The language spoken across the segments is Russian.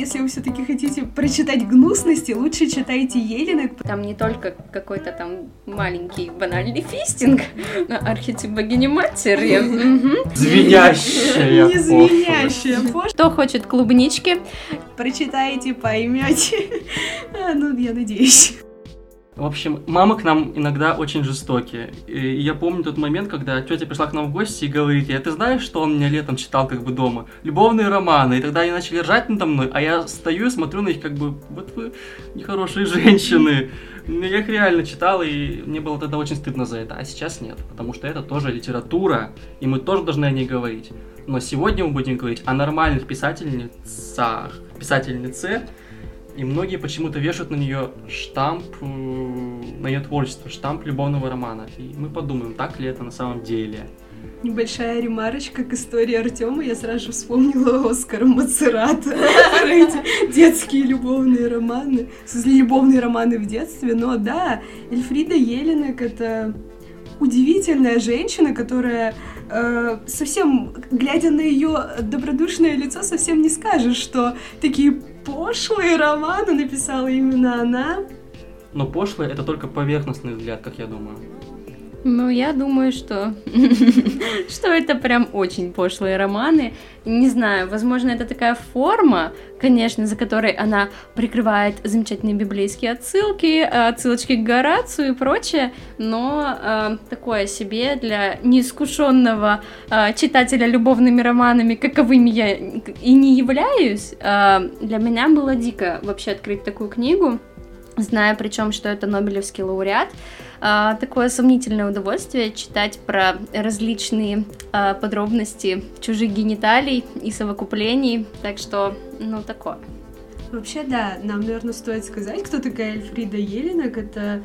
если вы все-таки хотите прочитать гнусности, лучше читайте Елена. Там не только какой-то там маленький банальный фистинг, архетип богини матери. Звенящая Не звенящая. Кто хочет клубнички? Прочитайте, поймете. А, Ну, я надеюсь. В общем, мамы к нам иногда очень жестокие. И я помню тот момент, когда тетя пришла к нам в гости и говорит, я, ты знаешь, что он мне летом читал как бы дома? Любовные романы. И тогда они начали ржать надо мной, а я стою и смотрю на них как бы, вот вы нехорошие женщины. Ну, Я их реально читал, и мне было тогда очень стыдно за это. А сейчас нет, потому что это тоже литература, и мы тоже должны о ней говорить. Но сегодня мы будем говорить о нормальных писательницах, писательнице, и многие почему-то вешают на нее штамп, э, на ее творчество, штамп любовного романа. И мы подумаем, так ли это на самом деле. Небольшая ремарочка к истории Артема. Я сразу же вспомнила Оскара Мацерата эти детские любовные романы. В любовные романы в детстве. Но да, Эльфрида Еленек — это удивительная женщина, которая э, совсем, глядя на ее добродушное лицо, совсем не скажешь, что такие пошлые романы написала именно она. Но пошлое это только поверхностный взгляд, как я думаю. Ну, я думаю, что... что это прям очень пошлые романы. Не знаю, возможно, это такая форма, конечно, за которой она прикрывает замечательные библейские отсылки, отсылочки к Горацию и прочее, но э, такое себе для неискушенного э, читателя любовными романами, каковыми я и не являюсь, э, для меня было дико вообще открыть такую книгу, зная причем, что это Нобелевский лауреат. А, такое сомнительное удовольствие читать про различные а, подробности чужих гениталий и совокуплений, так что, ну, такое. Вообще, да, нам, наверное, стоит сказать, кто такая Эльфрида Еленек. Это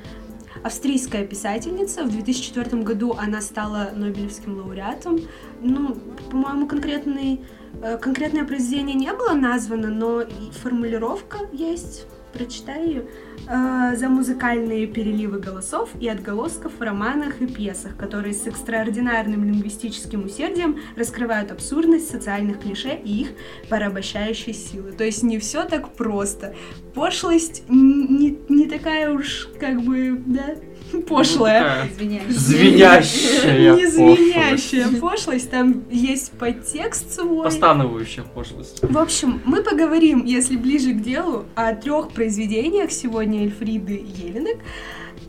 австрийская писательница. В 2004 году она стала Нобелевским лауреатом. Ну, по-моему, конкретный, э, конкретное произведение не было названо, но формулировка есть. Прочитаю. Э, за музыкальные переливы голосов и отголосков в романах и пьесах, которые с экстраординарным лингвистическим усердием раскрывают абсурдность социальных клише и их порабощающей силы. То есть не все так просто. Пошлость не, не такая уж, как бы, да, пошлая. Извиняюсь. Звенящая Не звенящая пошлость, там есть подтекст свой. Постановающая пошлость. В общем, мы поговорим, если ближе к делу, о трех произведениях сегодня Эльфриды Еленек.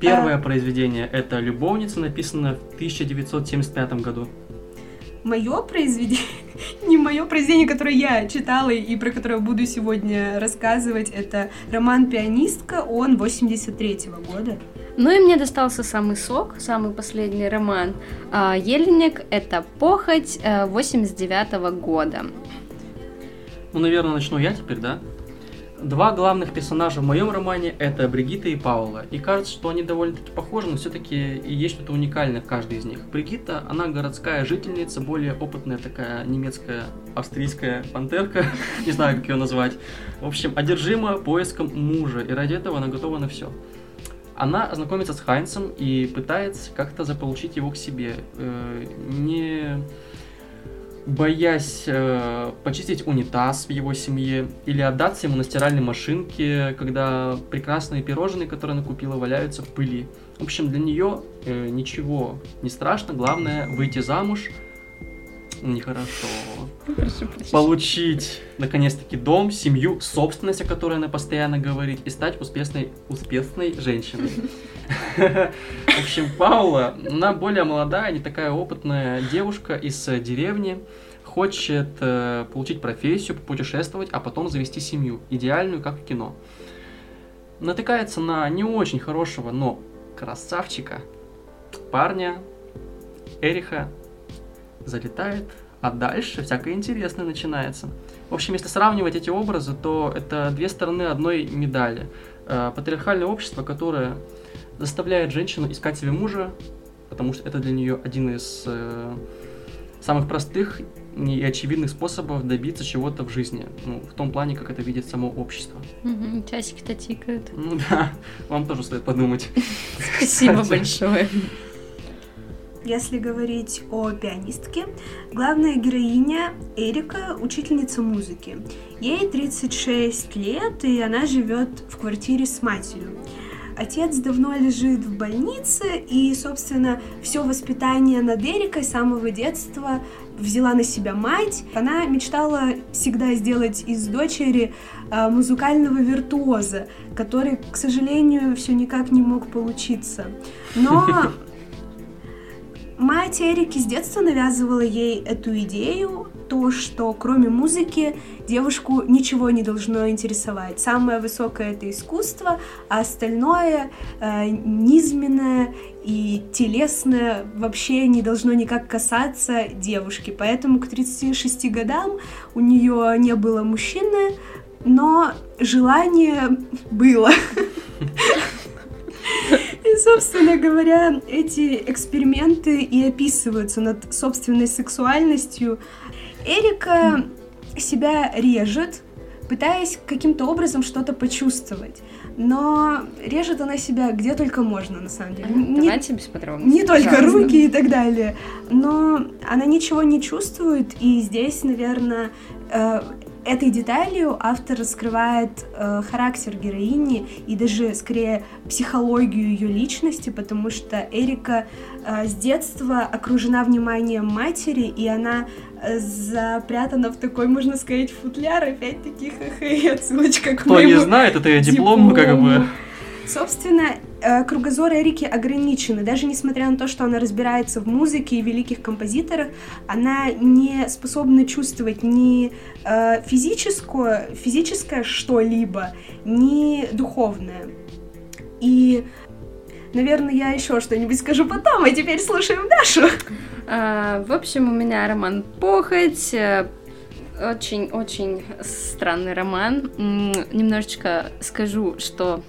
Первое произведение это «Любовница», написано в 1975 году. Мое произведение, не мое произведение, которое я читала и про которое буду сегодня рассказывать, это роман «Пианистка», он 83-го года. Ну и мне достался самый сок, самый последний роман а, Еленек, это «Похоть» 89 года. Ну, наверное, начну я теперь, да? Два главных персонажа в моем романе это Бригитта и Паула. И кажется, что они довольно-таки похожи, но все-таки и есть что-то уникальное в каждой из них. Бригитта, она городская жительница, более опытная такая немецкая, австрийская пантерка, не знаю, как ее назвать. В общем, одержима поиском мужа, и ради этого она готова на все. Она знакомится с Хайнцем и пытается как-то заполучить его к себе, э, не боясь э, почистить унитаз в его семье или отдаться ему на стиральной машинке, когда прекрасные пирожные, которые она купила, валяются в пыли. В общем, для нее э, ничего не страшно, главное выйти замуж. Нехорошо. Получить, наконец-таки, дом, семью, собственность, о которой она постоянно говорит, и стать успешной, успешной женщиной. В общем, Паула, она более молодая, не такая опытная девушка из э, деревни, хочет э, получить профессию, путешествовать, а потом завести семью, идеальную, как в кино. Натыкается на не очень хорошего, но красавчика, парня, Эриха, залетает, а дальше всякое интересное начинается. В общем, если сравнивать эти образы, то это две стороны одной медали. Э, Патриархальное общество, которое заставляет женщину искать себе мужа, потому что это для нее один из э, самых простых и очевидных способов добиться чего-то в жизни. Ну, в том плане, как это видит само общество. Мгм, Часики-то тикают. Ну да, вам тоже стоит подумать. Спасибо большое. Если говорить о пианистке, главная героиня Эрика – учительница музыки. Ей 36 лет, и она живет в квартире с матерью. Отец давно лежит в больнице, и, собственно, все воспитание над Эрикой с самого детства взяла на себя мать. Она мечтала всегда сделать из дочери а, музыкального виртуоза, который, к сожалению, все никак не мог получиться. Но мать Эрики с детства навязывала ей эту идею, то, что кроме музыки девушку ничего не должно интересовать. Самое высокое это искусство, а остальное э, низменное и телесное вообще не должно никак касаться девушки. Поэтому к 36 годам у нее не было мужчины, но желание было. И, собственно говоря, эти эксперименты и описываются над собственной сексуальностью. Эрика себя режет, пытаясь каким-то образом что-то почувствовать. Но режет она себя где только можно, на самом деле. Давайте не, без подробностей. Не только руки и так далее. Но она ничего не чувствует, и здесь, наверное, э, этой деталью автор раскрывает э, характер героини и даже скорее психологию ее личности, потому что Эрика э, с детства окружена вниманием матери, и она э, запрятана в такой, можно сказать, футляр, опять-таки, ха-ха, отсылочка к Кто не знает, это ее диплом, диплому. как бы. Собственно, кругозор Эрики ограничены. Даже несмотря на то, что она разбирается в музыке и великих композиторах, она не способна чувствовать ни э, физическое, физическое что-либо, ни духовное. И, наверное, я еще что-нибудь скажу потом, а теперь слушаем Дашу. А, в общем, у меня роман «Похоть», очень-очень странный роман. Немножечко скажу, что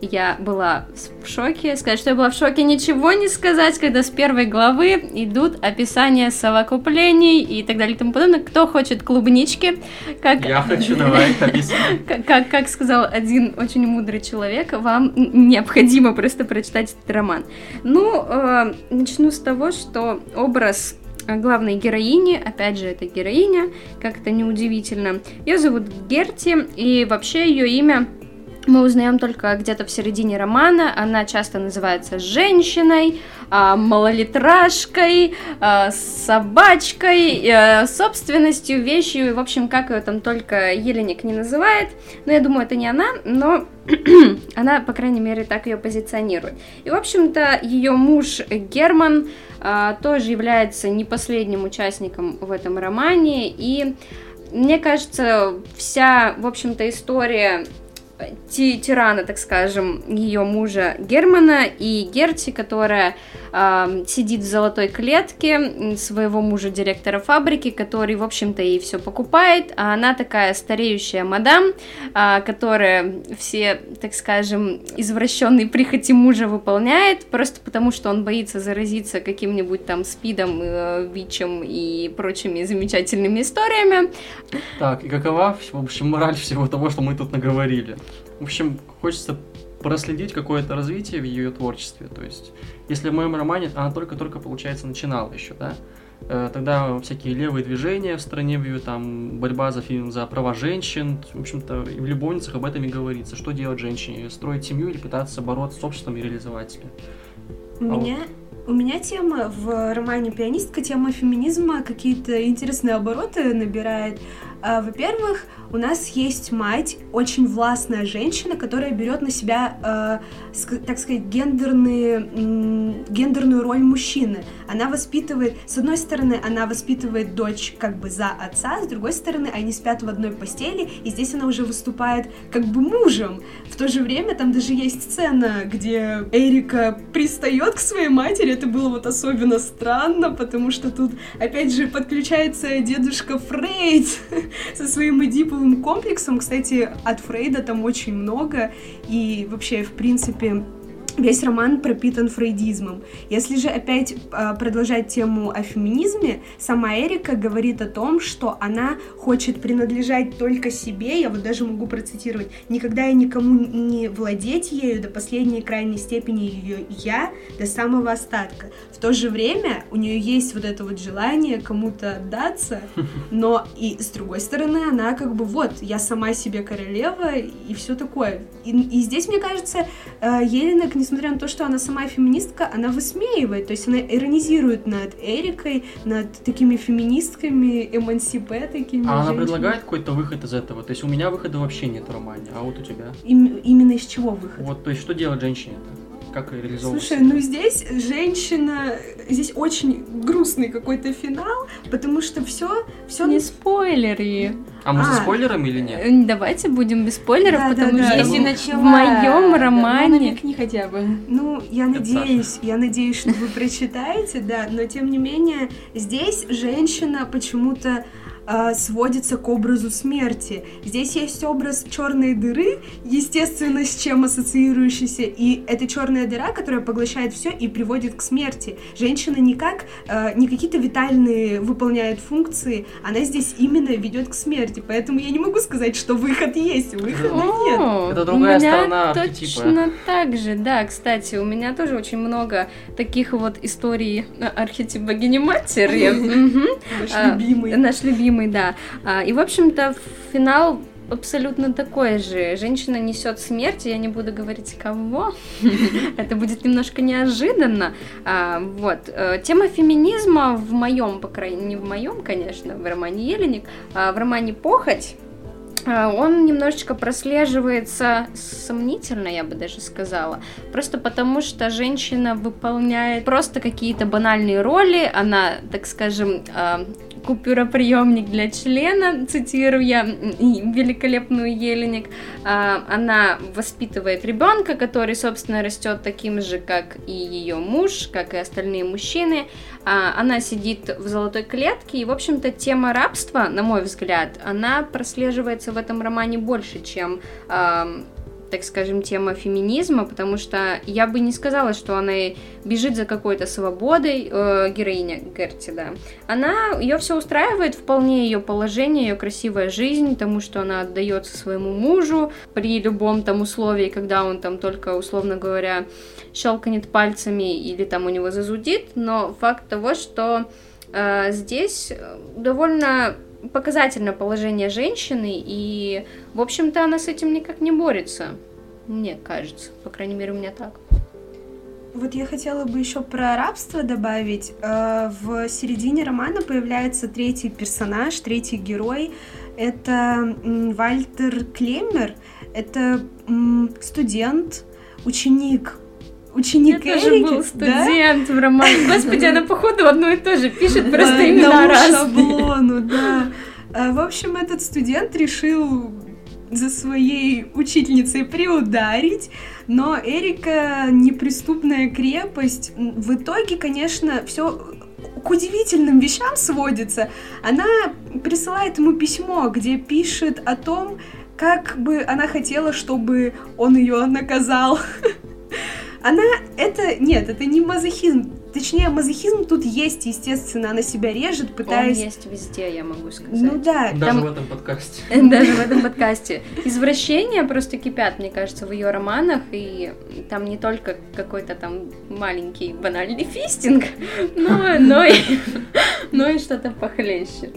я была в шоке. Сказать, что я была в шоке, ничего не сказать, когда с первой главы идут описания совокуплений и так далее и тому подобное. Кто хочет клубнички? Как... Я хочу, давай, как, как, как сказал один очень мудрый человек, вам необходимо просто прочитать этот роман. Ну, э, начну с того, что образ главной героини, опять же, это героиня, как это неудивительно. Ее зовут Герти, и вообще ее имя мы узнаем только где-то в середине романа. Она часто называется женщиной, а, малолитражкой, а, собачкой, а, собственностью, вещью. В общем, как ее там только Еленик не называет. Но я думаю, это не она, но она, по крайней мере, так ее позиционирует. И, в общем-то, ее муж Герман тоже является не последним участником в этом романе. И мне кажется, вся, в общем-то, история тирана, так скажем, ее мужа Германа и Герти, которая э, сидит в золотой клетке своего мужа директора фабрики, который, в общем-то, ей все покупает, а она такая стареющая мадам, э, которая все, так скажем, извращенные прихоти мужа выполняет, просто потому что он боится заразиться каким-нибудь там спидом, э, ВИЧем и прочими замечательными историями. Так, и какова, в общем, мораль всего того, что мы тут наговорили? В общем, хочется проследить какое-то развитие в ее творчестве. То есть, если в моем романе она только-только, получается, начинала еще, да, э, тогда всякие левые движения в стране, в там борьба за, за права женщин, в общем-то, и в любовницах об этом и говорится. Что делать женщине? Строить семью или пытаться бороться с обществом и реализовать себя? У а меня... Вот. У меня тема в романе «Пианистка», тема феминизма какие-то интересные обороты набирает. А, во-первых, у нас есть мать, очень властная женщина, которая берет на себя, э, так сказать, гендерные, гендерную роль мужчины. Она воспитывает, с одной стороны, она воспитывает дочь как бы за отца, с другой стороны, они спят в одной постели, и здесь она уже выступает как бы мужем. В то же время там даже есть сцена, где Эрика пристает к своей матери, это было вот особенно странно, потому что тут, опять же, подключается дедушка Фрейд со своим эдиповым комплексом. Кстати, от Фрейда там очень много, и вообще, в принципе, весь роман пропитан фрейдизмом. Если же опять э, продолжать тему о феминизме, сама Эрика говорит о том, что она хочет принадлежать только себе, я вот даже могу процитировать, никогда и никому не владеть ею до последней крайней степени ее я, до самого остатка. В то же время у нее есть вот это вот желание кому-то отдаться, но и с другой стороны она как бы вот, я сама себе королева и все такое. И, и здесь, мне кажется, э, Елена, несмотря на то, что она сама феминистка, она высмеивает, то есть она иронизирует над Эрикой, над такими феминистками, эмансипе такими. А она женщинами. предлагает какой-то выход из этого? То есть у меня выхода вообще нет в романе, а вот у тебя? Им- именно из чего выход? Вот, то есть что делать женщине-то? Как реализовывать? Слушай, ну здесь женщина, здесь очень грустный какой-то финал, потому что все, все Не спойлери. А мы А. со спойлерами или нет? Давайте будем без спойлеров, Да, да, потому да. что Если в- начала, в моем да, романе... ну, намекни хотя бы. Ну, я Это надеюсь, я надеюсь, что вы прочитаете, да, но тем не менее, здесь женщина почему-то а, сводится к образу смерти. Здесь есть образ черной дыры, естественно, с чем ассоциирующийся, и это черная дыра, которая поглощает все и приводит к смерти. Женщина никак, а, не какие-то витальные выполняет функции, она здесь именно ведет к смерти, поэтому я не могу сказать, что выход есть, выхода нет. О, Это другая у меня сторона архетипа. точно так же, да, кстати, у меня тоже очень много таких вот историй э, архетип богини матери. Наш А, любимый. Наш любимый, да. А, И, в общем-то, финал абсолютно такой же. Женщина несет смерть, я не буду говорить кого. Это будет немножко неожиданно. А, Вот. Э, Тема феминизма в моем, по крайней не в моем, конечно, в романе Еленик, а в романе Похоть. Он немножечко прослеживается сомнительно, я бы даже сказала. Просто потому, что женщина выполняет просто какие-то банальные роли. Она, так скажем, купюроприемник для члена, цитирую я великолепную Еленик. А, Она воспитывает ребенка, который, собственно, растет таким же, как и ее муж, как и остальные мужчины. А, Она сидит в золотой клетке, и, в общем-то, тема рабства, на мой взгляд, она прослеживается в этом романе больше, чем так скажем, тема феминизма, потому что я бы не сказала, что она бежит за какой-то свободой, э, героиня Герти, да. Она, ее все устраивает, вполне ее положение, ее красивая жизнь, тому, что она отдается своему мужу при любом там условии, когда он там только, условно говоря, щелкнет пальцами или там у него зазудит, но факт того, что э, здесь э, довольно показательно положение женщины, и, в общем-то, она с этим никак не борется. Мне кажется. По крайней мере, у меня так. Вот я хотела бы еще про рабство добавить. Э, В середине романа появляется третий персонаж, третий герой. Это Вальтер Клемер. Это студент, ученик. Ученик Я тоже Эрики, был да? студент в романе. Господи, она походу одно и то же пишет, просто имена разные. шаблону, да. А, В общем, этот студент решил за своей учительницей приударить, но Эрика неприступная крепость. В итоге, конечно, все к удивительным вещам сводится. Она присылает ему письмо, где пишет о том, как бы она хотела, чтобы он ее наказал. Она это нет, это не мазохизм. Точнее, мазохизм тут есть, естественно, она себя режет, Он пытаясь. есть везде, я могу сказать. Ну да, Даже Там- в этом подкасте. Даже в этом подкасте. Извращения просто кипят, мне кажется, в ее романах, и там не только какой-то там маленький банальный фистинг, но, но и, но и что-то похлеще.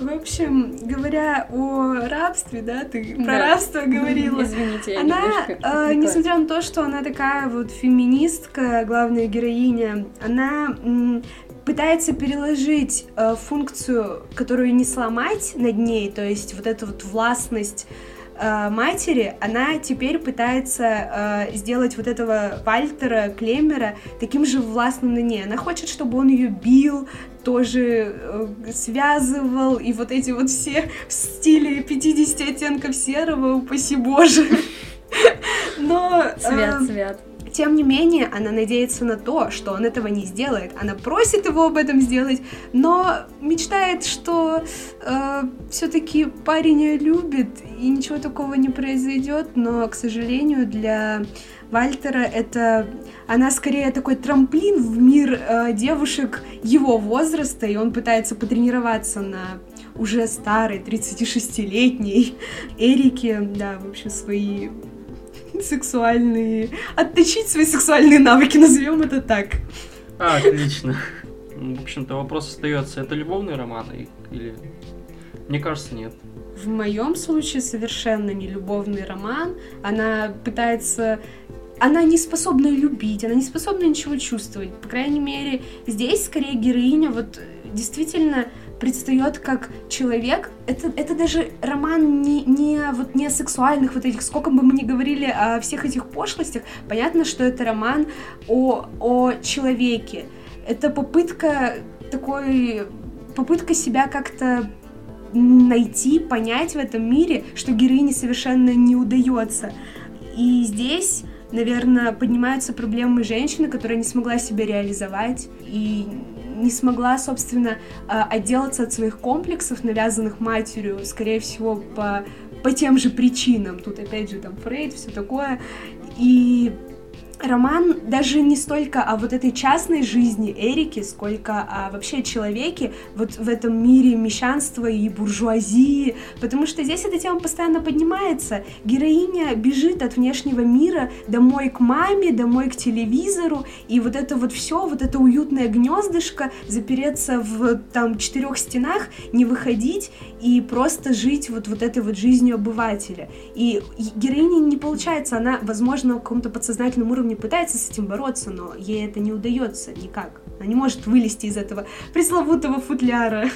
В общем, говоря о рабстве, да, ты про Да. рабство говорила. Извините, я Она, э, несмотря на то, что она такая вот феминистка, главная героиня, она пытается переложить э, функцию, которую не сломать над ней, то есть вот эту вот властность матери, она теперь пытается э, сделать вот этого Вальтера Клемера таким же властным на ней. Она хочет, чтобы он ее бил, тоже э, связывал, и вот эти вот все в стиле 50 оттенков серого, упаси боже. Но, э, Свят, свят. Тем не менее, она надеется на то, что он этого не сделает. Она просит его об этом сделать, но мечтает, что все-таки парень ее любит, и ничего такого не произойдет. Но, к сожалению, для Вальтера это она скорее такой трамплин в мир э, девушек его возраста, и он пытается потренироваться на уже старой 36-летней Эрике, да, в общем, свои сексуальные... Отточить свои сексуальные навыки, назовем это так. А, отлично. В общем-то, вопрос остается, это любовный роман или... Мне кажется, нет. В моем случае совершенно не любовный роман. Она пытается она не способна любить, она не способна ничего чувствовать. По крайней мере, здесь скорее героиня вот действительно предстает как человек. Это, это даже роман не, не, вот, не о сексуальных вот этих, сколько бы мы ни говорили о всех этих пошлостях, понятно, что это роман о, о человеке. Это попытка такой, попытка себя как-то найти, понять в этом мире, что героине совершенно не удается. И здесь, наверное, поднимаются проблемы женщины, которая не смогла себя реализовать и не смогла, собственно, а, отделаться от своих комплексов, навязанных матерью, скорее всего, по, по тем же причинам. Тут, опять же, там Фрейд, все такое. И роман даже не столько о вот этой частной жизни Эрики, сколько о вообще человеке вот в этом мире мещанства и буржуазии, потому что здесь эта тема постоянно поднимается. Героиня бежит от внешнего мира домой к маме, домой к телевизору, и вот это вот все, вот это уютное гнездышко, запереться в там четырех стенах, не выходить и просто жить вот, вот этой вот жизнью обывателя. И героиня не получается, она, возможно, на каком-то подсознательном уровне пытается с этим бороться, но ей это не удается никак. Она не может вылезти из этого пресловутого футляра.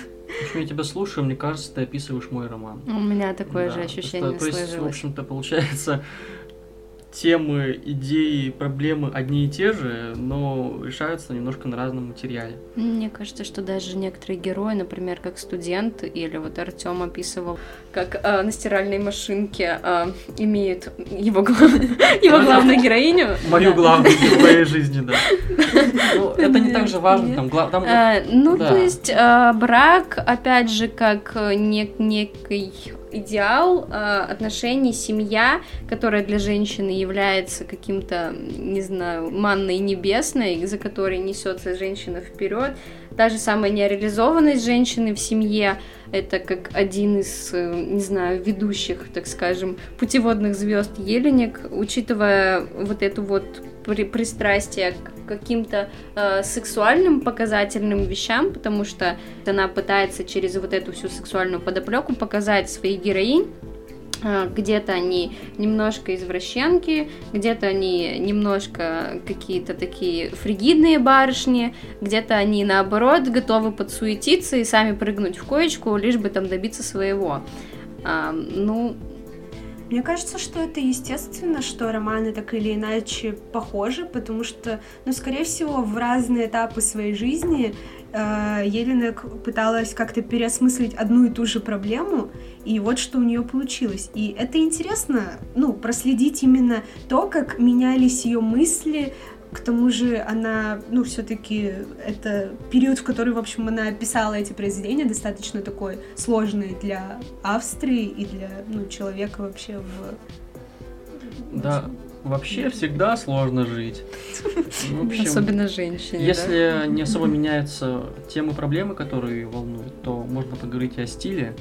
Почему я тебя слушаю, мне кажется, ты описываешь мой роман. У меня такое да, же ощущение что, То есть, в общем-то, получается, темы, идеи, проблемы одни и те же, но решаются немножко на разном материале. Мне кажется, что даже некоторые герои, например, как студент, или вот Артем описывал, как э, на стиральной машинке э, имеют его, его главную героиню. Мою главную в моей жизни, да. Ну, это не так же важно. Там, э, ну, то есть э, брак, опять же, как некий идеал э, отношений, семья, которая для женщины является каким-то, не знаю, манной небесной, за которой несется женщина вперед. Та же самая нереализованность женщины в семье, это как один из, э, не знаю, ведущих, так скажем, путеводных звезд Еленик, учитывая вот эту вот при пристрастие к каким-то э, сексуальным показательным вещам, потому что она пытается через вот эту всю сексуальную подоплеку показать своих героинь, где-то они немножко извращенки, где-то они немножко какие-то такие фригидные барышни, где-то они наоборот готовы подсуетиться и сами прыгнуть в коечку, лишь бы там добиться своего. А, ну, мне кажется, что это естественно, что романы так или иначе похожи, потому что, ну, скорее всего, в разные этапы своей жизни э, Еленек пыталась как-то переосмыслить одну и ту же проблему, и вот что у нее получилось. И это интересно, ну, проследить именно то, как менялись ее мысли, к тому же она, ну, все-таки это период, в который, в общем, она писала эти произведения, достаточно такой сложный для Австрии и для, ну, человека вообще в... Да, вообще всегда сложно жить. В общем, Особенно женщине. Если да? не особо меняются темы, проблемы, которые волнуют, то можно поговорить и о стиле,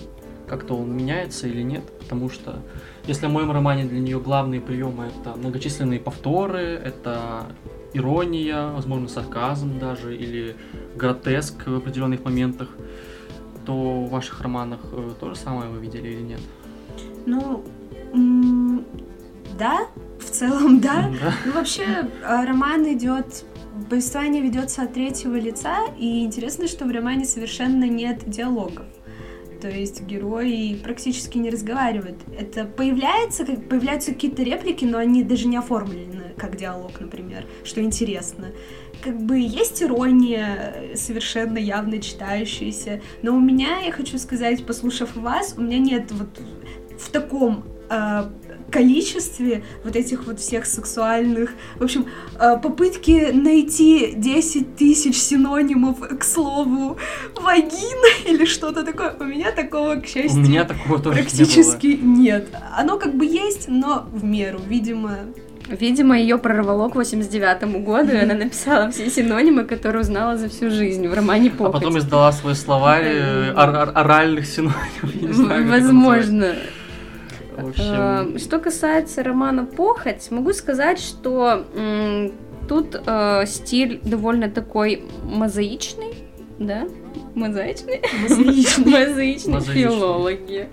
как-то он меняется или нет, потому что если в моем романе для нее главные приемы это многочисленные повторы, это ирония, возможно, сарказм даже, или гротеск в определенных моментах, то в ваших романах э, то же самое вы видели или нет? Ну, да, в целом да. да. Ну, вообще, э, роман идет повествование ведется от третьего лица, и интересно, что в романе совершенно нет диалогов то есть герои практически не разговаривают. Это появляется, как, появляются какие-то реплики, но они даже не оформлены как диалог, например, что интересно. Как бы есть ирония, совершенно явно читающаяся, но у меня, я хочу сказать, послушав вас, у меня нет вот в таком э, количестве вот этих вот всех сексуальных, в общем, э, попытки найти 10 тысяч синонимов к слову вагина или что-то такое. У меня такого, к счастью, У меня такого тоже практически не нет. Оно как бы есть, но в меру, видимо, Видимо, ее прорвало к 89 году, и она написала все синонимы, которые узнала за всю жизнь в романе А «Похоть». потом издала свой словарь э, ор- ор- оральных синонимов. я не знаю, как это Возможно. В общем, Э, Что касается романа «Похоть», могу сказать, что тут э, стиль довольно такой мозаичный, да? Мозаичный Мозаичный. филологи.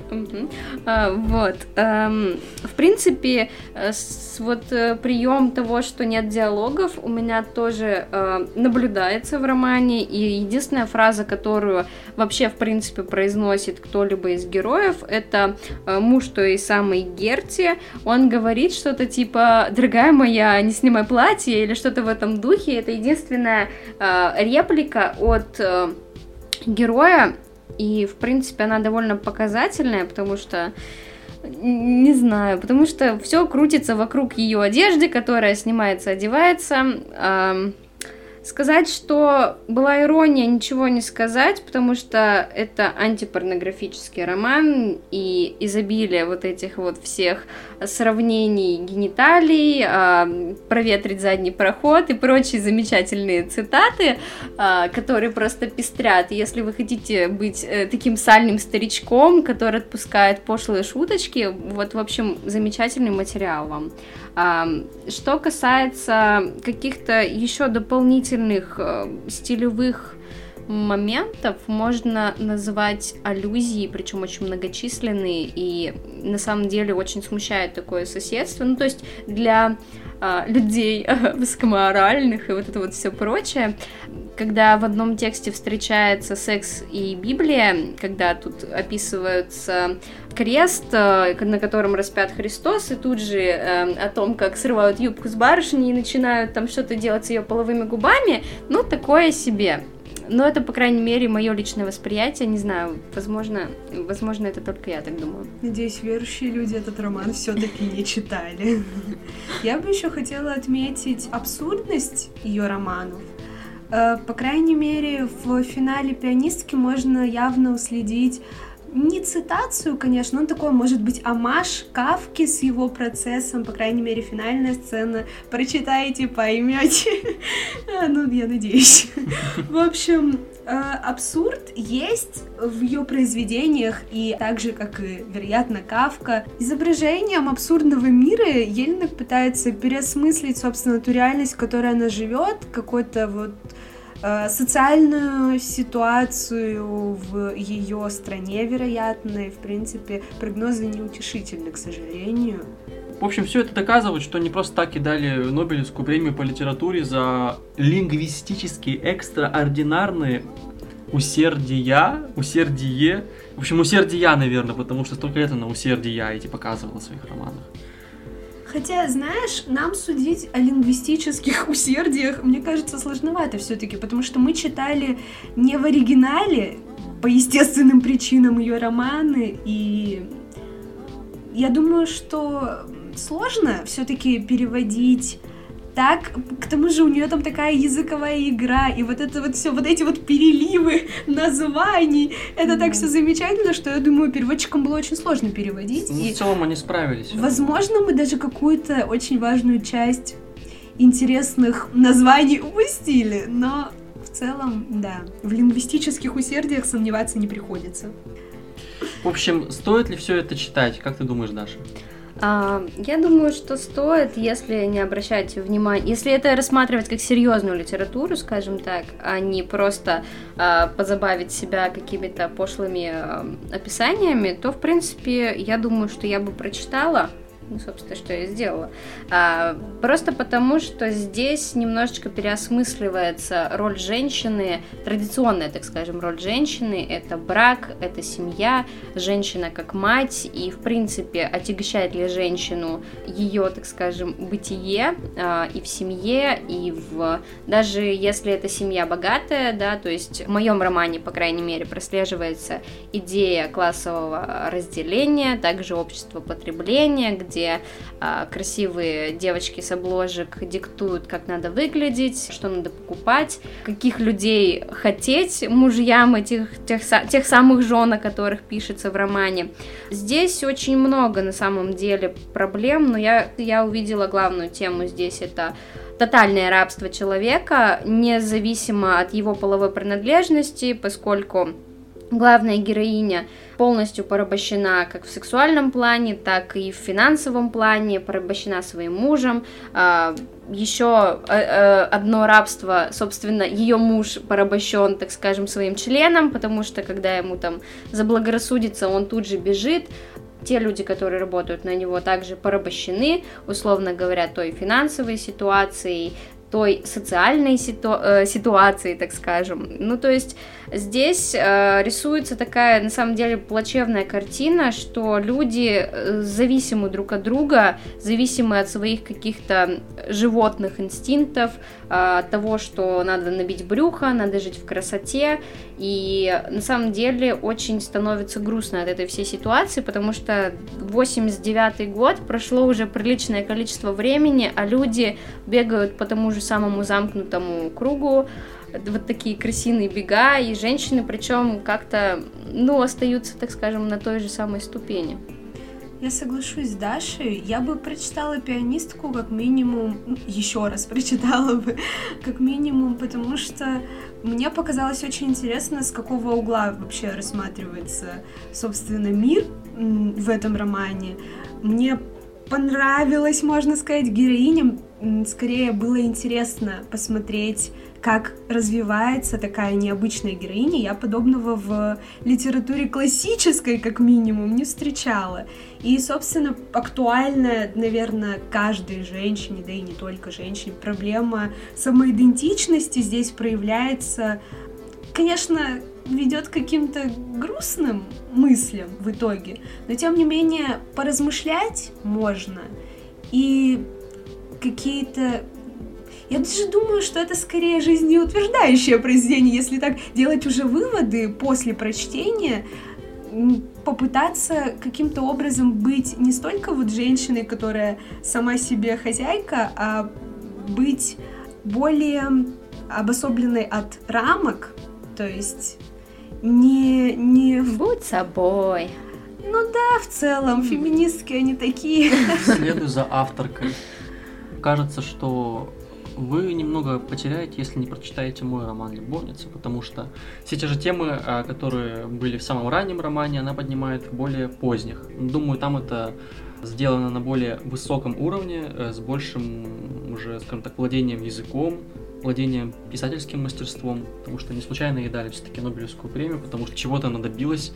А, Вот. Эм, В принципе, э, с- вот прием того, что нет диалогов, у меня тоже э, наблюдается в романе. И единственная фраза, которую вообще, в принципе, произносит кто-либо из героев, это э, муж той самой Герти. Он говорит что-то типа «Дорогая моя, не снимай платье» или что-то в этом духе. Это единственная э, реплика от э, героя, и, в принципе, она довольно показательная, потому что не знаю, потому что все крутится вокруг ее одежды, которая снимается, одевается. Сказать, что была ирония, ничего не сказать, потому что это антипорнографический роман и изобилие вот этих вот всех сравнений гениталий, а, проветрить задний проход и прочие замечательные цитаты, а, которые просто пестрят. Если вы хотите быть э, таким сальным старичком, который отпускает пошлые шуточки, вот, в общем, замечательный материал вам. А, Что касается каких-то еще дополнительных э, стилевых моментов можно назвать аллюзии, причем очень многочисленные, и на самом деле очень смущает такое соседство. Ну, то есть для а, людей высокоморальных и вот это вот все прочее, когда в одном тексте встречается секс и Библия, когда тут описываются крест, э, на котором распят Христос, и тут же э, о том, как срывают юбку с барышни и начинают там что-то делать с ее половыми губами, ну, такое себе. Но это, по крайней мере, мое личное восприятие. Не знаю, возможно, возможно, это только я так думаю. Надеюсь, верующие люди этот роман все-таки не читали. Я бы еще хотела отметить абсурдность ее романов. Э, По крайней мере, в финале пианистки можно явно уследить не цитацию, конечно, он такой, может быть, амаш Кавки с его процессом, по крайней мере, финальная сцена. Прочитайте, поймете. Ну, я надеюсь. В общем, э, абсурд есть в ее произведениях, и так же, как и, вероятно, Кавка. Изображением абсурдного мира Ельник пытается переосмыслить, собственно, ту реальность, в которой она живет, какой-то вот социальную ситуацию в ее стране, вероятно, и, в принципе, прогнозы неутешительны, к сожалению. В общем, все это доказывает, что не просто так и дали Нобелевскую премию по литературе за лингвистически экстраординарные усердия, усердие. В общем, усердия, наверное, потому что столько лет она усердия эти показывала в своих романах. Хотя, знаешь, нам судить о лингвистических усердиях, мне кажется, сложновато все-таки, потому что мы читали не в оригинале, по естественным причинам ее романы, и я думаю, что сложно все-таки переводить так, к тому же у нее там такая языковая игра, и вот это вот все, вот эти вот переливы названий, это так все замечательно, что я думаю, переводчикам было очень сложно переводить. Ну, и- в целом они справились. Возможно, мы даже какую-то очень важную часть интересных названий упустили, но в целом, да, в лингвистических усердиях сомневаться не приходится. В общем, стоит ли все это читать? Как ты думаешь, Даша? А, я думаю, что стоит, если не обращать внимания, если это рассматривать как серьезную литературу, скажем так, а не просто а, позабавить себя какими-то пошлыми а, описаниями, то, в принципе, я думаю, что я бы прочитала. Ну, собственно, что я сделала. А, просто потому, что здесь немножечко переосмысливается роль женщины, традиционная, так скажем, роль женщины. Это брак, это семья, женщина как мать, и, в принципе, отягощает ли женщину ее, так скажем, бытие а, и в семье, и в... Даже если эта семья богатая, да, то есть в моем романе, по крайней мере, прослеживается идея классового разделения, также общество потребления, где где а, красивые девочки с обложек диктуют, как надо выглядеть, что надо покупать, каких людей хотеть мужьям этих тех, тех самых жен, о которых пишется в романе. Здесь очень много на самом деле проблем, но я, я увидела главную тему здесь это тотальное рабство человека, независимо от его половой принадлежности, поскольку главная героиня полностью порабощена как в сексуальном плане, так и в финансовом плане, порабощена своим мужем. А, Еще э, э, одно рабство, собственно, ее муж порабощен, так скажем, своим членом, потому что когда ему там заблагорассудится, он тут же бежит. Те люди, которые работают на него, также порабощены, условно говоря, той финансовой ситуацией, той социальной ситу... э, ситуации, так скажем. Ну, то есть здесь э, рисуется такая, на самом деле, плачевная картина, что люди э, зависимы друг от друга, зависимы от своих каких-то животных инстинктов, э, от того, что надо набить брюхо, надо жить в красоте, и на самом деле очень становится грустно от этой всей ситуации, потому что 89 год, прошло уже приличное количество времени, а люди бегают по тому же самому замкнутому кругу, вот такие крысиные бега, и женщины, причем как-то, ну, остаются, так скажем, на той же самой ступени. Я соглашусь с Дашей. Я бы прочитала пианистку как минимум, ну, еще раз прочитала бы, как минимум, потому что мне показалось очень интересно, с какого угла вообще рассматривается, собственно, мир в этом романе. Мне понравилось, можно сказать, героиням. Скорее было интересно посмотреть как развивается такая необычная героиня. Я подобного в литературе классической, как минимум, не встречала. И, собственно, актуальная, наверное, каждой женщине, да и не только женщине, проблема самоидентичности здесь проявляется, конечно, ведет к каким-то грустным мыслям в итоге, но тем не менее поразмышлять можно и какие-то я даже думаю, что это скорее жизнеутверждающее произведение, если так делать уже выводы после прочтения, попытаться каким-то образом быть не столько вот женщиной, которая сама себе хозяйка, а быть более обособленной от рамок, то есть не... не... Будь собой. Ну да, в целом, феминистки они такие. Следую за авторкой. Кажется, что вы немного потеряете, если не прочитаете мой роман «Любовница», потому что все те же темы, а, которые были в самом раннем романе, она поднимает в более поздних. Думаю, там это сделано на более высоком уровне, э, с большим уже, скажем так, владением языком, владением писательским мастерством, потому что не случайно ей дали все-таки Нобелевскую премию, потому что чего-то она добилась,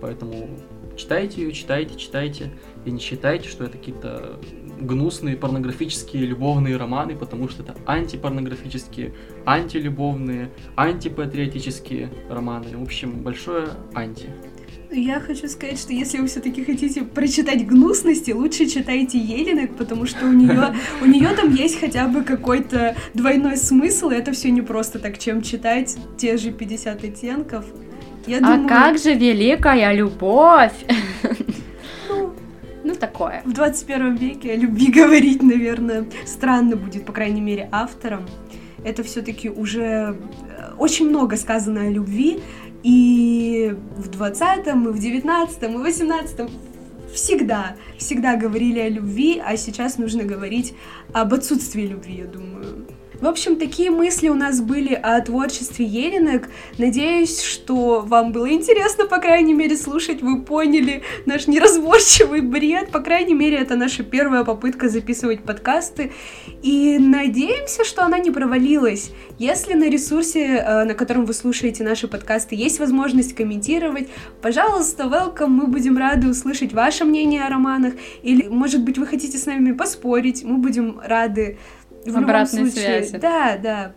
поэтому читайте ее, читайте, читайте, и не считайте, что это какие-то гнусные порнографические любовные романы, потому что это антипорнографические, антилюбовные, антипатриотические романы. В общем, большое анти. Я хочу сказать, что если вы все-таки хотите прочитать гнусности, лучше читайте Елинок, потому что у нее у нее там есть хотя бы какой-то двойной смысл, и это все не просто так, чем читать те же 50 оттенков. Я а думаю... как же великая любовь! Ну, такое. В 21 веке о любви говорить, наверное, странно будет, по крайней мере, авторам. Это все-таки уже э, очень много сказано о любви, и в 20-м, и в 19-м, и в 18-м всегда, всегда говорили о любви, а сейчас нужно говорить об отсутствии любви, я думаю. В общем, такие мысли у нас были о творчестве Еленок. Надеюсь, что вам было интересно, по крайней мере, слушать. Вы поняли наш неразборчивый бред. По крайней мере, это наша первая попытка записывать подкасты. И надеемся, что она не провалилась. Если на ресурсе, э, на котором вы слушаете наши подкасты, есть возможность комментировать, пожалуйста, welcome. Мы будем рады услышать ваше мнение о романах. Или, может быть, вы хотите с нами поспорить. Мы будем рады в Обратной случае, связи. Да, да.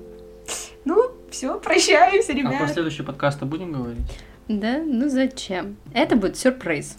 Ну, все, прощаемся, ребят. А про следующий подкаст будем говорить? Да, ну зачем? Это будет сюрприз.